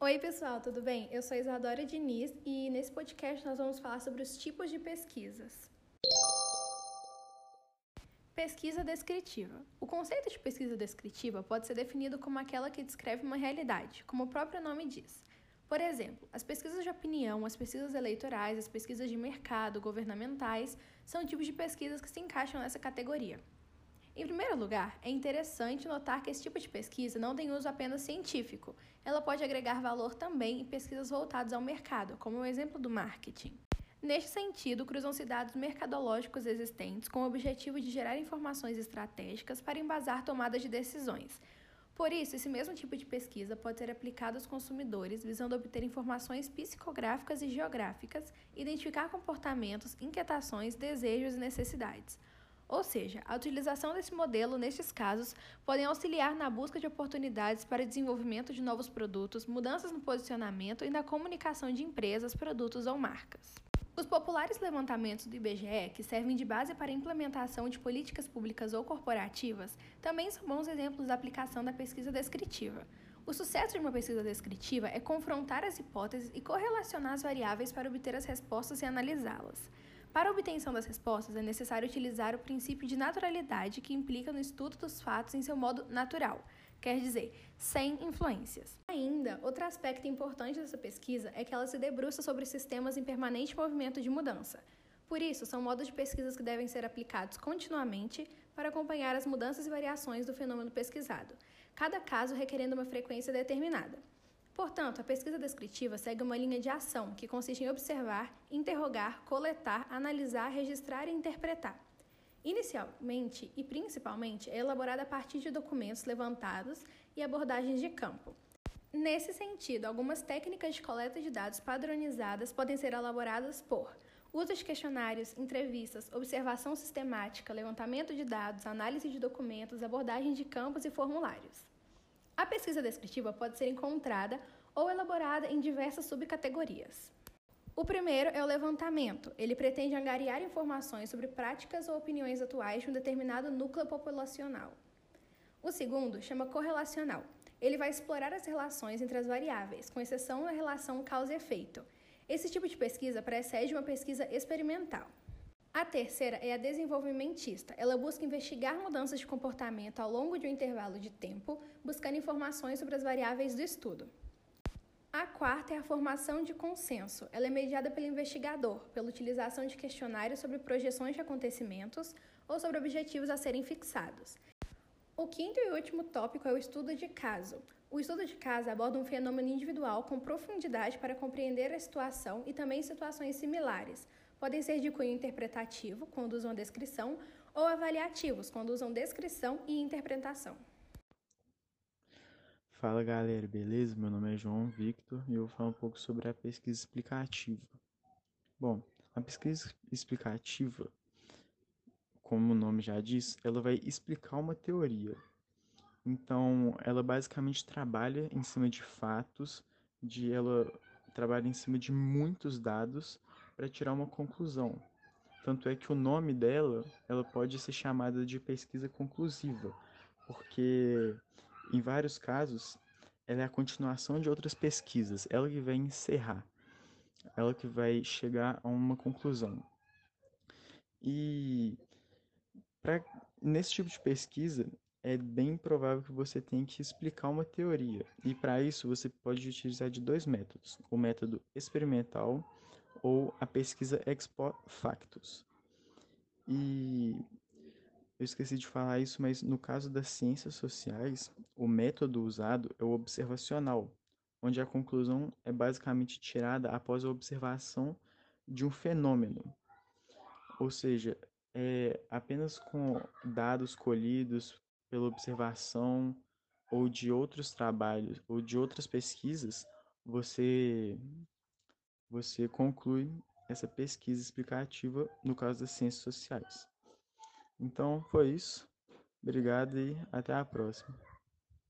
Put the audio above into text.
Oi, pessoal, tudo bem? Eu sou Isadora Diniz e nesse podcast nós vamos falar sobre os tipos de pesquisas. Pesquisa descritiva. O conceito de pesquisa descritiva pode ser definido como aquela que descreve uma realidade, como o próprio nome diz. Por exemplo, as pesquisas de opinião, as pesquisas eleitorais, as pesquisas de mercado, governamentais, são tipos de pesquisas que se encaixam nessa categoria. Em primeiro lugar, é interessante notar que esse tipo de pesquisa não tem uso apenas científico, ela pode agregar valor também em pesquisas voltadas ao mercado, como o exemplo do marketing. Neste sentido, cruzam-se dados mercadológicos existentes com o objetivo de gerar informações estratégicas para embasar tomadas de decisões. Por isso, esse mesmo tipo de pesquisa pode ser aplicado aos consumidores visando obter informações psicográficas e geográficas, identificar comportamentos, inquietações, desejos e necessidades. Ou seja, a utilização desse modelo, nestes casos, podem auxiliar na busca de oportunidades para desenvolvimento de novos produtos, mudanças no posicionamento e na comunicação de empresas, produtos ou marcas. Os populares levantamentos do IBGE, que servem de base para a implementação de políticas públicas ou corporativas, também são bons exemplos da aplicação da pesquisa descritiva. O sucesso de uma pesquisa descritiva é confrontar as hipóteses e correlacionar as variáveis para obter as respostas e analisá-las. Para a obtenção das respostas, é necessário utilizar o princípio de naturalidade que implica no estudo dos fatos em seu modo natural, quer dizer, sem influências. Ainda, outro aspecto importante dessa pesquisa é que ela se debruça sobre sistemas em permanente movimento de mudança. Por isso, são modos de pesquisas que devem ser aplicados continuamente para acompanhar as mudanças e variações do fenômeno pesquisado, cada caso requerendo uma frequência determinada. Portanto, a pesquisa descritiva segue uma linha de ação que consiste em observar, interrogar, coletar, analisar, registrar e interpretar. Inicialmente e principalmente é elaborada a partir de documentos levantados e abordagens de campo. Nesse sentido, algumas técnicas de coleta de dados padronizadas podem ser elaboradas por uso de questionários, entrevistas, observação sistemática, levantamento de dados, análise de documentos, abordagem de campos e formulários. A pesquisa descritiva pode ser encontrada ou elaborada em diversas subcategorias. O primeiro é o levantamento. Ele pretende angariar informações sobre práticas ou opiniões atuais de um determinado núcleo populacional. O segundo chama correlacional. Ele vai explorar as relações entre as variáveis, com exceção da relação causa e efeito. Esse tipo de pesquisa precede uma pesquisa experimental. A terceira é a desenvolvimentista. Ela busca investigar mudanças de comportamento ao longo de um intervalo de tempo, buscando informações sobre as variáveis do estudo. A quarta é a formação de consenso. Ela é mediada pelo investigador, pela utilização de questionários sobre projeções de acontecimentos ou sobre objetivos a serem fixados. O quinto e último tópico é o estudo de caso. O estudo de caso aborda um fenômeno individual com profundidade para compreender a situação e também situações similares. Podem ser de cunho interpretativo, quando usam descrição, ou avaliativos, quando usam descrição e interpretação. Fala galera, beleza? Meu nome é João Victor e eu vou falar um pouco sobre a pesquisa explicativa. Bom, a pesquisa explicativa, como o nome já diz, ela vai explicar uma teoria. Então, ela basicamente trabalha em cima de fatos, de ela trabalha em cima de muitos dados para tirar uma conclusão. Tanto é que o nome dela, ela pode ser chamada de pesquisa conclusiva, porque em vários casos, ela é a continuação de outras pesquisas, ela que vai encerrar, ela que vai chegar a uma conclusão. E nesse tipo de pesquisa, é bem provável que você tenha que explicar uma teoria. E para isso, você pode utilizar de dois métodos: o método experimental ou a pesquisa ex post factus. E eu esqueci de falar isso, mas no caso das ciências sociais, o método usado é o observacional, onde a conclusão é basicamente tirada após a observação de um fenômeno. Ou seja, é apenas com dados colhidos pela observação ou de outros trabalhos ou de outras pesquisas, você você conclui essa pesquisa explicativa no caso das ciências sociais. Então foi isso. Obrigado e até a próxima.